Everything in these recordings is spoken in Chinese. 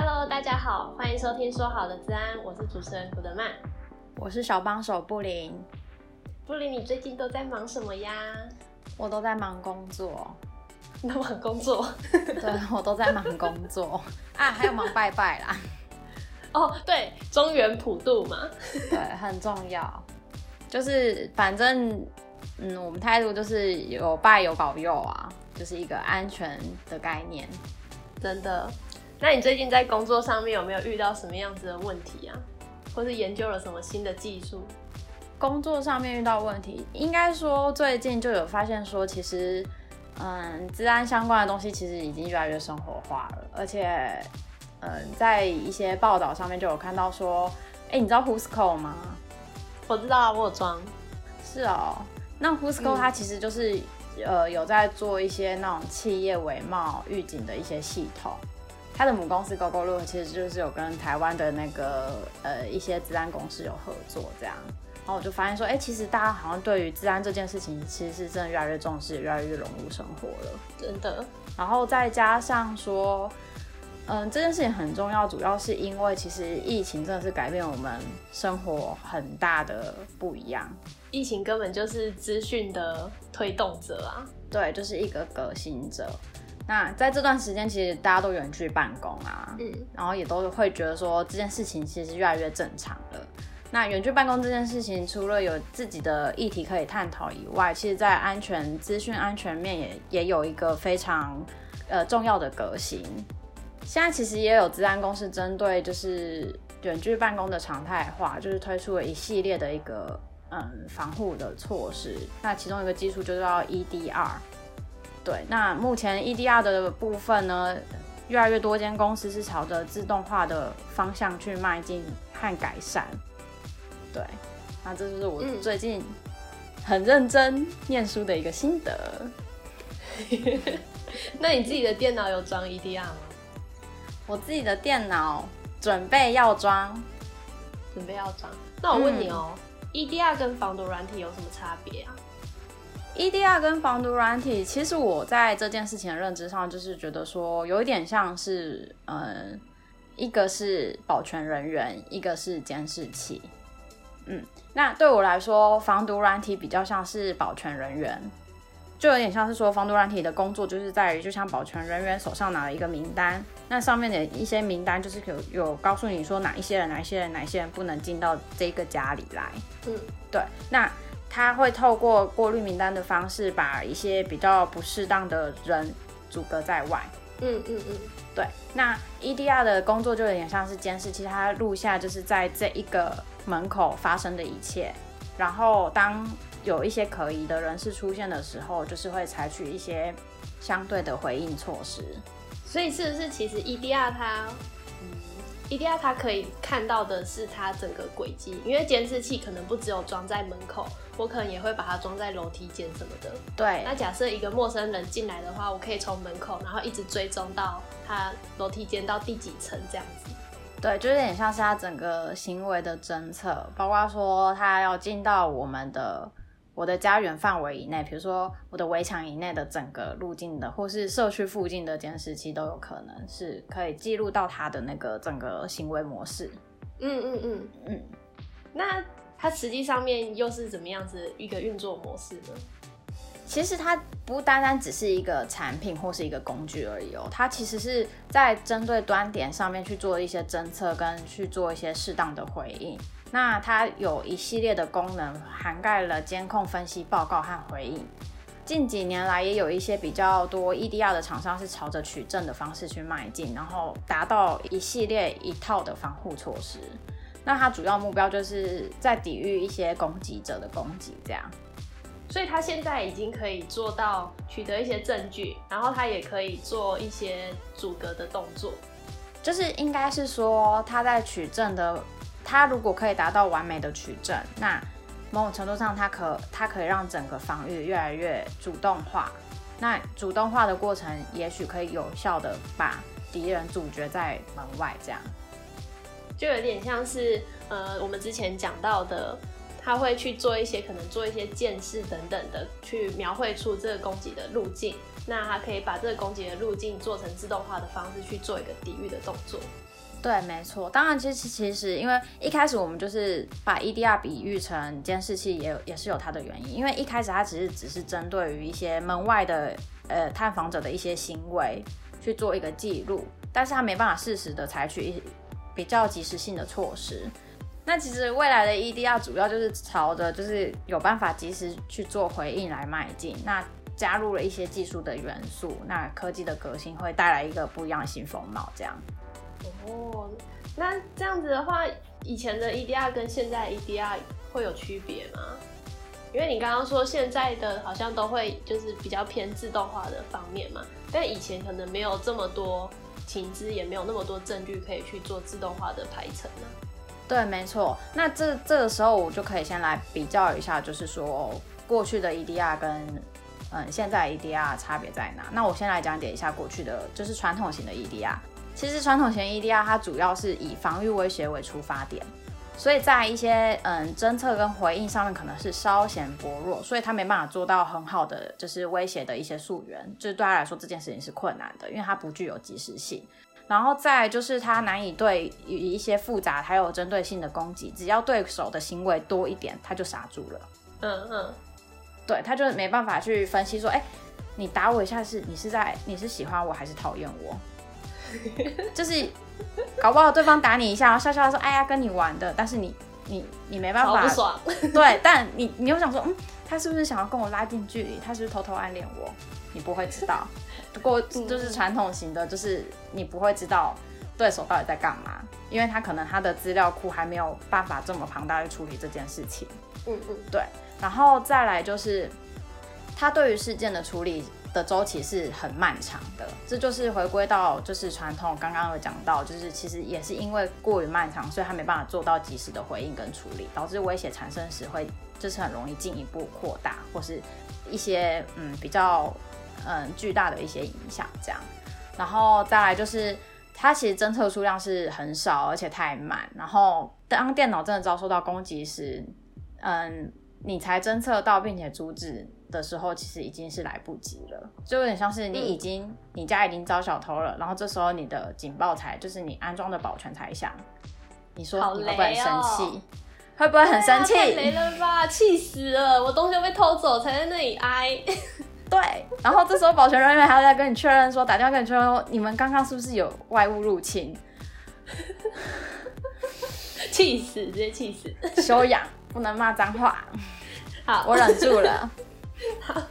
Hello，大家好，欢迎收听说好的治安，我是主持人古德曼，我是小帮手布林。布林，你最近都在忙什么呀？我都在忙工作，都忙工作？对，我都在忙工作啊，还有忙拜拜啦。哦，对，中原普渡嘛，对，很重要。就是反正，嗯，我们态度就是有拜有保佑啊，就是一个安全的概念。真的？那你最近在工作上面有没有遇到什么样子的问题啊？或是研究了什么新的技术？工作上面遇到问题，应该说最近就有发现说，其实，嗯，治安相关的东西其实已经越来越生活化了，而且，嗯，在一些报道上面就有看到说，哎、欸，你知道 Whoscall 吗？我知道啊，我有装。是哦，那 Whoscall 它其实就是、嗯，呃，有在做一些那种企业伪冒预警的一些系统。它的母公司 Gogolook 其实就是有跟台湾的那个呃一些治安公司有合作这样。然后我就发现说，哎、欸，其实大家好像对于治安这件事情，其实是真的越来越重视，越来越融入生活了。真的。然后再加上说，嗯，这件事情很重要，主要是因为其实疫情真的是改变我们生活很大的不一样。疫情根本就是资讯的推动者啊。对，就是一个革新者。那在这段时间，其实大家都远距办公啊，嗯，然后也都会觉得说这件事情其实越来越正常了。那远距办公这件事情，除了有自己的议题可以探讨以外，其实，在安全资讯安全面也也有一个非常呃重要的革新。现在其实也有资安公司针对就是远距办公的常态化，就是推出了一系列的一个嗯防护的措施。那其中一个技术就叫 EDR。对，那目前 EDR 的部分呢，越来越多间公司是朝着自动化的方向去迈进和改善。对，那这就是我最近很认真念书的一个心得。嗯、那你自己的电脑有装 EDR 吗？我自己的电脑准备要装，准备要装。那我问你哦、喔嗯、，EDR 跟防毒软体有什么差别啊？EDR 跟防毒软体，其实我在这件事情的认知上，就是觉得说有一点像是，嗯，一个是保全人员，一个是监视器。嗯，那对我来说，防毒软体比较像是保全人员，就有点像是说，防毒软体的工作就是在于，就像保全人员手上拿了一个名单，那上面的一些名单就是有有告诉你说哪一些人、哪一些人、哪一些人不能进到这个家里来。嗯，对，那。他会透过过滤名单的方式，把一些比较不适当的人阻隔在外。嗯嗯嗯，对。那 EDR 的工作就有点像是监视器，它录下就是在这一个门口发生的一切，然后当有一些可疑的人士出现的时候，就是会采取一些相对的回应措施。所以是不是其实 EDR 它？EDR 它可以看到的是它整个轨迹，因为监视器可能不只有装在门口，我可能也会把它装在楼梯间什么的。对。那假设一个陌生人进来的话，我可以从门口，然后一直追踪到他楼梯间到第几层这样子。对，就有点像是他整个行为的侦测，包括说他要进到我们的。我的家园范围以内，比如说我的围墙以内的整个路径的，或是社区附近的监视器，都有可能是可以记录到他的那个整个行为模式。嗯嗯嗯嗯。那它实际上面又是怎么样子一个运作模式呢？其实它不单单只是一个产品或是一个工具而已哦，它其实是在针对端点上面去做一些侦测，跟去做一些适当的回应。那它有一系列的功能，涵盖了监控、分析、报告和回应。近几年来，也有一些比较多 EDR 的厂商是朝着取证的方式去迈进，然后达到一系列一套的防护措施。那它主要目标就是在抵御一些攻击者的攻击，这样。所以它现在已经可以做到取得一些证据，然后它也可以做一些阻隔的动作。就是应该是说，它在取证的。它如果可以达到完美的取证，那某种程度上，它可它可以让整个防御越来越主动化。那主动化的过程，也许可以有效的把敌人阻绝在门外，这样就有点像是呃，我们之前讲到的，他会去做一些可能做一些监视等等的，去描绘出这个攻击的路径。那他可以把这个攻击的路径做成自动化的方式去做一个抵御的动作。对，没错。当然，其实其实因为一开始我们就是把 EDR 比喻成监视器也，也也是有它的原因。因为一开始它其实只是针对于一些门外的呃探访者的一些行为去做一个记录，但是它没办法适时的采取一比较及时性的措施。那其实未来的 EDR 主要就是朝着就是有办法及时去做回应来迈进。那加入了一些技术的元素，那科技的革新会带来一个不一样的新风貌，这样。哦，那这样子的话，以前的 EDR 跟现在 EDR 会有区别吗？因为你刚刚说现在的好像都会就是比较偏自动化的方面嘛，但以前可能没有这么多情资，也没有那么多证据可以去做自动化的排程呢。对，没错。那这这个时候我就可以先来比较一下，就是说过去的 EDR 跟嗯现在 EDR 差别在哪？那我先来讲解一下过去的，就是传统型的 EDR。其实传统型 EDR 它主要是以防御威胁为出发点，所以在一些嗯侦测跟回应上面可能是稍显薄弱，所以它没办法做到很好的就是威胁的一些溯源，就是对他来说这件事情是困难的，因为它不具有及时性。然后再就是它难以对于一些复杂还有针对性的攻击，只要对手的行为多一点，它就傻住了。嗯嗯，对，他就没办法去分析说，哎，你打我一下是你是在你是喜欢我还是讨厌我？就是搞不好对方打你一下，然后笑笑说：“哎呀，跟你玩的。”但是你你 你没办法，不爽。对，但你你又想说，嗯，他是不是想要跟我拉近距离？他是不是偷偷暗恋我？你不会知道。不过就是传统型的，就是你不会知道对手到底在干嘛，因为他可能他的资料库还没有办法这么庞大去处理这件事情。嗯嗯，对。然后再来就是他对于事件的处理。的周期是很漫长的，这就是回归到就是传统，刚刚有讲到，就是其实也是因为过于漫长，所以他没办法做到及时的回应跟处理，导致威胁产生时会就是很容易进一步扩大，或是一些嗯比较嗯巨大的一些影响这样。然后再来就是它其实侦测数量是很少，而且太慢。然后当电脑真的遭受到攻击时，嗯，你才侦测到并且阻止。的时候，其实已经是来不及了，就有点像是你已经、嗯、你家已经遭小偷了，然后这时候你的警报才就是你安装的保全才响，你说你会不会生气？哦、会不会很生气？太雷了吧，气死了！我东西被偷走，才在那里挨。对，然后这时候保全人员还要再跟你确认说，打电话跟你确认说，你们刚刚是不是有外物入侵？气死，直接气死！修养，不能骂脏话。好，我忍住了。好，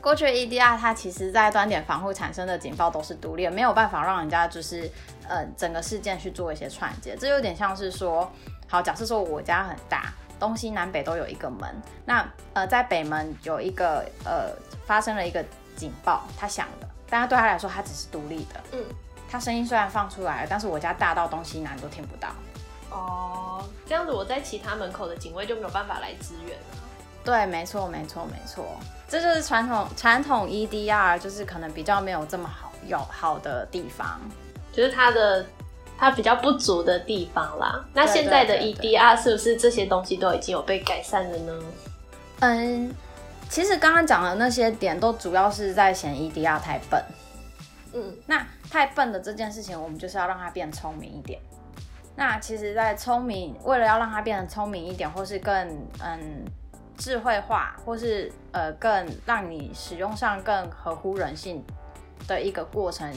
过去的 EDR 它其实在端点防护产生的警报都是独立的，没有办法让人家就是呃整个事件去做一些串接。这有点像是说，好，假设说我家很大，东西南北都有一个门，那呃在北门有一个呃发生了一个警报，它响了，但它对他来说它只是独立的，嗯，它声音虽然放出来了，但是我家大到东西南都听不到。哦，这样子我在其他门口的警卫就没有办法来支援了。对，没错，没错，没错，这就是传统传统 EDR，就是可能比较没有这么好有好的地方，就是它的它比较不足的地方啦。那现在的 EDR 是不是这些东西都已经有被改善了呢？嗯，其实刚刚讲的那些点都主要是在嫌 EDR 太笨。嗯，那太笨的这件事情，我们就是要让它变聪明一点。那其实，在聪明，为了要让它变得聪明一点，或是更嗯。智慧化，或是呃更让你使用上更合乎人性的一个过程，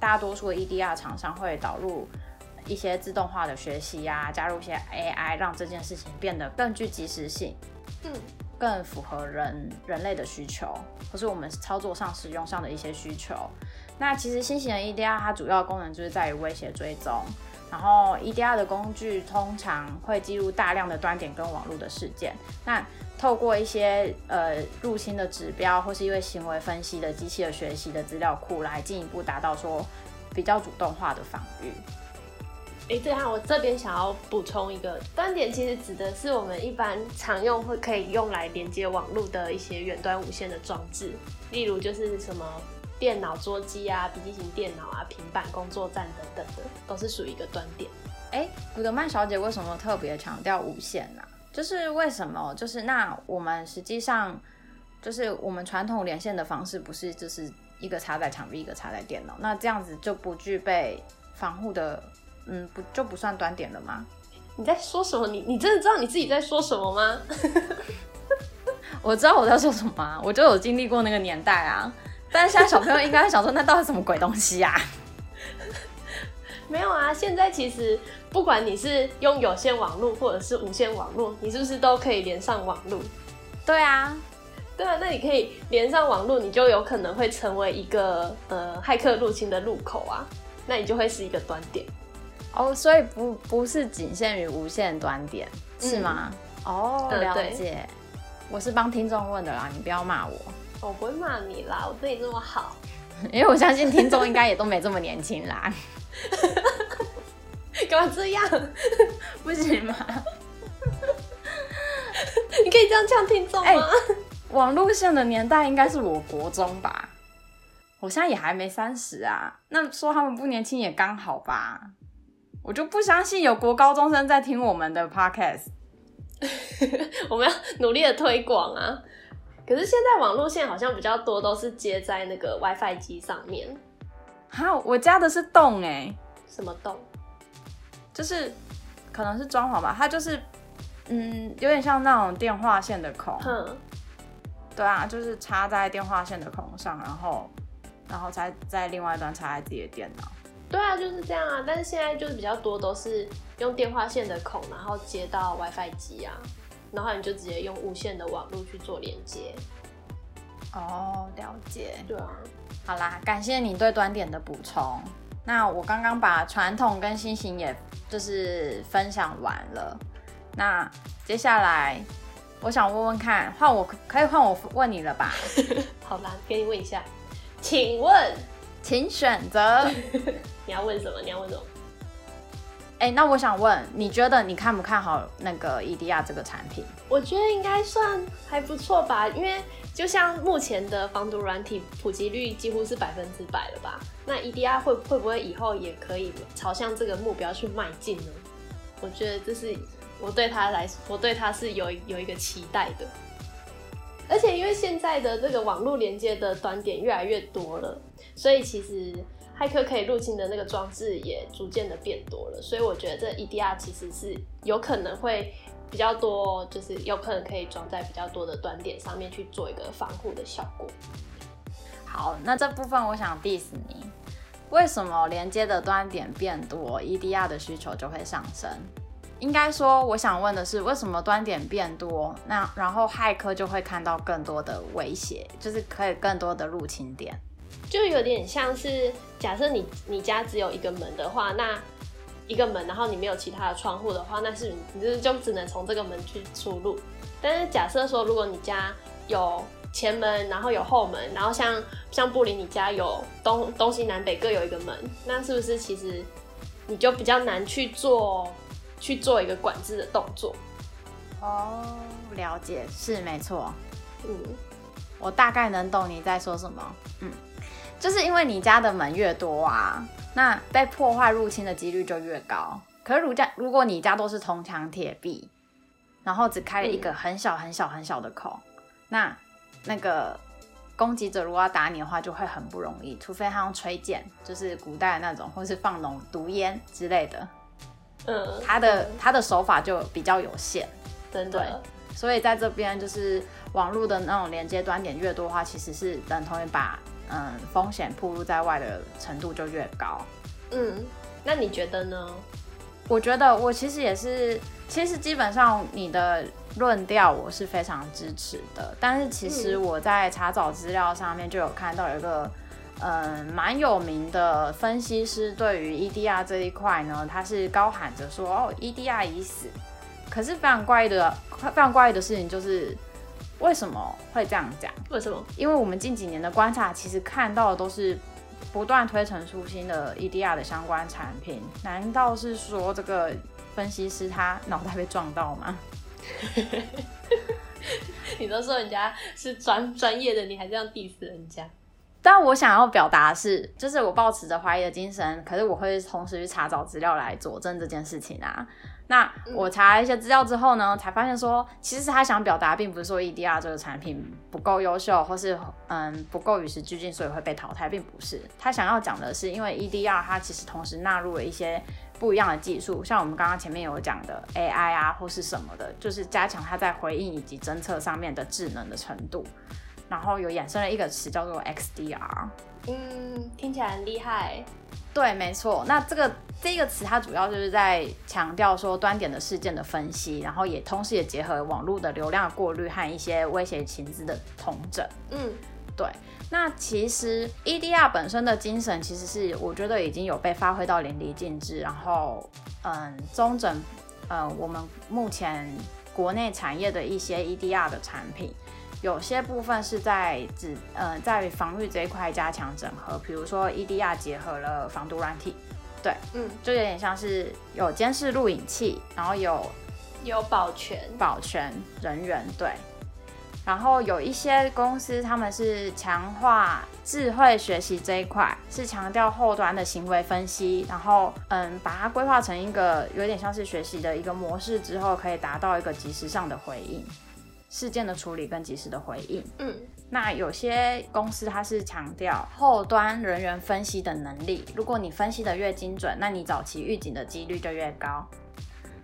大多数的 EDR 厂商会导入一些自动化的学习呀、啊，加入一些 AI，让这件事情变得更具及时性，嗯，更符合人人类的需求，或是我们操作上使用上的一些需求。那其实新型的 EDR 它主要功能就是在于威胁追踪。然后 EDR 的工具通常会记录大量的端点跟网络的事件，那透过一些呃入侵的指标，或是因为行为分析的机器的学习的资料库，来进一步达到说比较主动化的防御。哎，对啊，我这边想要补充一个端点，其实指的是我们一般常用会可以用来连接网络的一些远端无线的装置，例如就是什么。电脑、桌机啊，笔记型电脑啊，平板、工作站等等的，都是属于一个端点。哎，古德曼小姐为什么特别强调无线呢？就是为什么？就是那我们实际上就是我们传统连线的方式，不是就是一个插在墙壁，一个插在电脑，那这样子就不具备防护的，嗯，不就不算端点了吗？你在说什么？你你真的知道你自己在说什么吗？我知道我在说什么啊，我就有经历过那个年代啊。但是现在小朋友应该想说，那到底什么鬼东西啊？没有啊，现在其实不管你是用有线网络或者是无线网络，你是不是都可以连上网络？对啊，对啊，那你可以连上网络，你就有可能会成为一个呃骇客入侵的入口啊，那你就会是一个端点。哦，所以不不是仅限于无线端点，是吗？嗯、哦，了解。我是帮听众问的啦，你不要骂我。我不会骂你啦，我对你这么好。因为我相信听众应该也都没这么年轻啦。干嘛这样？不行吗？你可以这样呛听众吗？欸，网路线的年代应该是我国中吧？我现在也还没三十啊，那说他们不年轻也刚好吧？我就不相信有国高中生在听我们的 podcast。我们要努力的推广啊！可是现在网路线好像比较多都是接在那个 WiFi 机上面。好，我家的是洞哎、欸，什么洞？就是可能是装潢吧，它就是嗯，有点像那种电话线的孔。嗯，对啊，就是插在电话线的孔上，然后然后再在另外一端插在自己的电脑。对啊，就是这样啊。但是现在就是比较多都是用电话线的孔，然后接到 WiFi 机啊，然后你就直接用无线的网络去做连接。哦，了解。对啊。好啦，感谢你对端点的补充。那我刚刚把传统跟新型也就是分享完了。那接下来我想问问看，换我可以换我问你了吧？好吧，给你问一下，请问，请选择。你要问什么？你要问什么？哎、那我想问，你觉得你看不看好那个 EDR 这个产品？我觉得应该算还不错吧，因为就像目前的防毒软体普及率几乎是百分之百了吧？那 EDR 会会不会以后也可以朝向这个目标去迈进呢？我觉得这是我对他来，我对他是有有一个期待的。而且因为现在的这个网络连接的端点越来越多了，所以其实。骇客可以入侵的那个装置也逐渐的变多了，所以我觉得这 EDR 其实是有可能会比较多，就是有可能可以装在比较多的端点上面去做一个防护的效果。好，那这部分我想 diss 你，为什么连接的端点变多，EDR 的需求就会上升？应该说，我想问的是，为什么端点变多，那然后骇客就会看到更多的威胁，就是可以更多的入侵点。就有点像是，假设你你家只有一个门的话，那一个门，然后你没有其他的窗户的话，那是你就是就只能从这个门去出入。但是假设说，如果你家有前门，然后有后门，然后像像布林你家有东东西南北各有一个门，那是不是其实你就比较难去做去做一个管制的动作？哦，了解，是没错。嗯，我大概能懂你在说什么。嗯。就是因为你家的门越多啊，那被破坏入侵的几率就越高。可是如家如果你家都是铜墙铁壁，然后只开了一个很小很小很小的口，嗯、那那个攻击者如果要打你的话，就会很不容易，除非他用吹剑，就是古代的那种，或是放浓毒烟之类的。嗯，他的、嗯、他的手法就比较有限，真的。对，所以在这边就是网络的那种连接端点越多的话，其实是等同于把。嗯，风险暴露在外的程度就越高。嗯，那你觉得呢？我觉得我其实也是，其实基本上你的论调我是非常支持的。但是其实我在查找资料上面就有看到有一个嗯蛮有名的分析师，对于 EDR 这一块呢，他是高喊着说哦，EDR 已死。可是非常怪异的，非常怪异的事情就是。为什么会这样讲？为什么？因为我们近几年的观察，其实看到的都是不断推陈出新的 EDR 的相关产品。难道是说这个分析师他脑袋被撞到吗？你都说人家是专专业的，你还这样 diss 人家？但我想要表达的是，就是我抱持着怀疑的精神，可是我会同时去查找资料来佐证这件事情啊。那我查了一些资料之后呢，才发现说，其实他想表达并不是说 EDR 这个产品不够优秀，或是嗯不够与时俱进，所以会被淘汰，并不是。他想要讲的是，因为 EDR 它其实同时纳入了一些不一样的技术，像我们刚刚前面有讲的 AI 啊，或是什么的，就是加强它在回应以及侦测上面的智能的程度。然后有衍生了一个词叫做 XDR，嗯，听起来很厉害。对，没错。那这个这个词它主要就是在强调说端点的事件的分析，然后也同时也结合网络的流量过滤和一些威胁情资的统整。嗯，对。那其实 EDR 本身的精神其实是我觉得已经有被发挥到淋漓尽致，然后嗯，中整呃我们目前国内产业的一些 EDR 的产品。有些部分是在指呃，在防御这一块加强整合，比如说 EDR 结合了防毒软体，对，嗯，就有点像是有监视录影器，然后有有保全。保全人员，对，然后有一些公司他们是强化智慧学习这一块，是强调后端的行为分析，然后嗯，把它规划成一个有点像是学习的一个模式之后，可以达到一个及时上的回应。事件的处理跟及时的回应，嗯，那有些公司它是强调后端人员分析的能力，如果你分析的越精准，那你早期预警的几率就越高。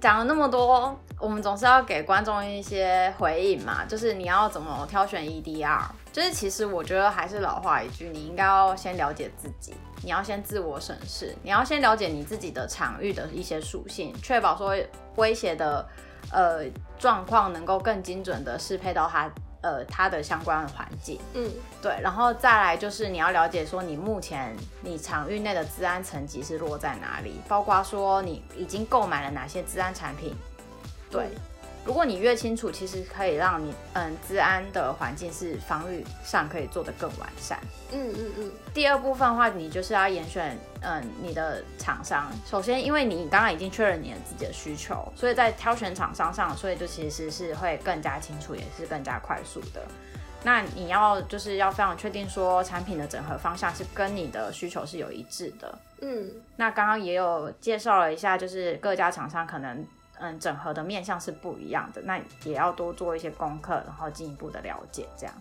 讲了那么多，我们总是要给观众一些回应嘛，就是你要怎么挑选 EDR，就是其实我觉得还是老话一句，你应该要先了解自己，你要先自我审视，你要先了解你自己的场域的一些属性，确保说威胁的。呃，状况能够更精准的适配到它，呃，它的相关的环境。嗯，对，然后再来就是你要了解说，你目前你场域内的治安层级是落在哪里，包括说你已经购买了哪些治安产品。对。嗯如果你越清楚，其实可以让你嗯，治安的环境是防御上可以做得更完善。嗯嗯嗯。第二部分的话，你就是要严选嗯你的厂商。首先，因为你刚刚已经确认你的自己的需求，所以在挑选厂商上，所以就其实是会更加清楚，也是更加快速的。那你要就是要非常确定说产品的整合方向是跟你的需求是有一致的。嗯。那刚刚也有介绍了一下，就是各家厂商可能。嗯，整合的面向是不一样的，那也要多做一些功课，然后进一步的了解，这样。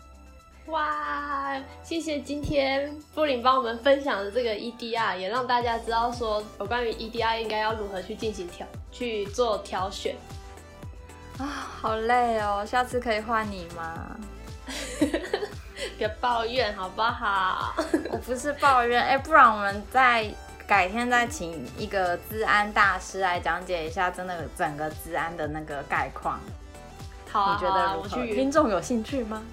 哇，谢谢今天布林帮我们分享的这个 EDR，也让大家知道说有关于 EDR 应该要如何去进行挑去做挑选。啊，好累哦，下次可以换你吗？别抱怨好不好？我不是抱怨，哎、欸，不然我们再。改天再请一个治安大师来讲解一下，真的整个治安的那个概况。好啊，你觉得如何？听众有兴趣吗？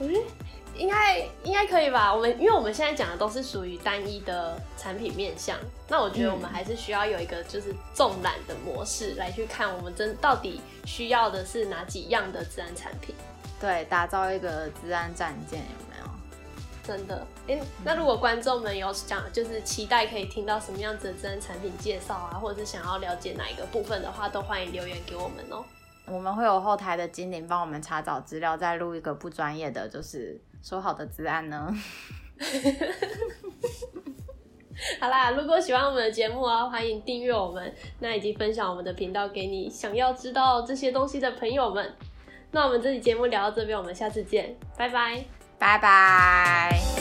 嗯，应该应该可以吧。我们因为我们现在讲的都是属于单一的产品面向，那我觉得我们还是需要有一个就是纵览的模式来去看，我们真到底需要的是哪几样的自然产品？对，打造一个资安战舰有没有。真的，哎，那如果观众们有想就是期待可以听到什么样子的自然产品介绍啊，或者是想要了解哪一个部分的话，都欢迎留言给我们哦。我们会有后台的精灵帮我们查找资料，再录一个不专业的，就是说好的资案呢。好啦，如果喜欢我们的节目啊，欢迎订阅我们，那以及分享我们的频道给你想要知道这些东西的朋友们。那我们这期节目聊到这边，我们下次见，拜拜，拜拜。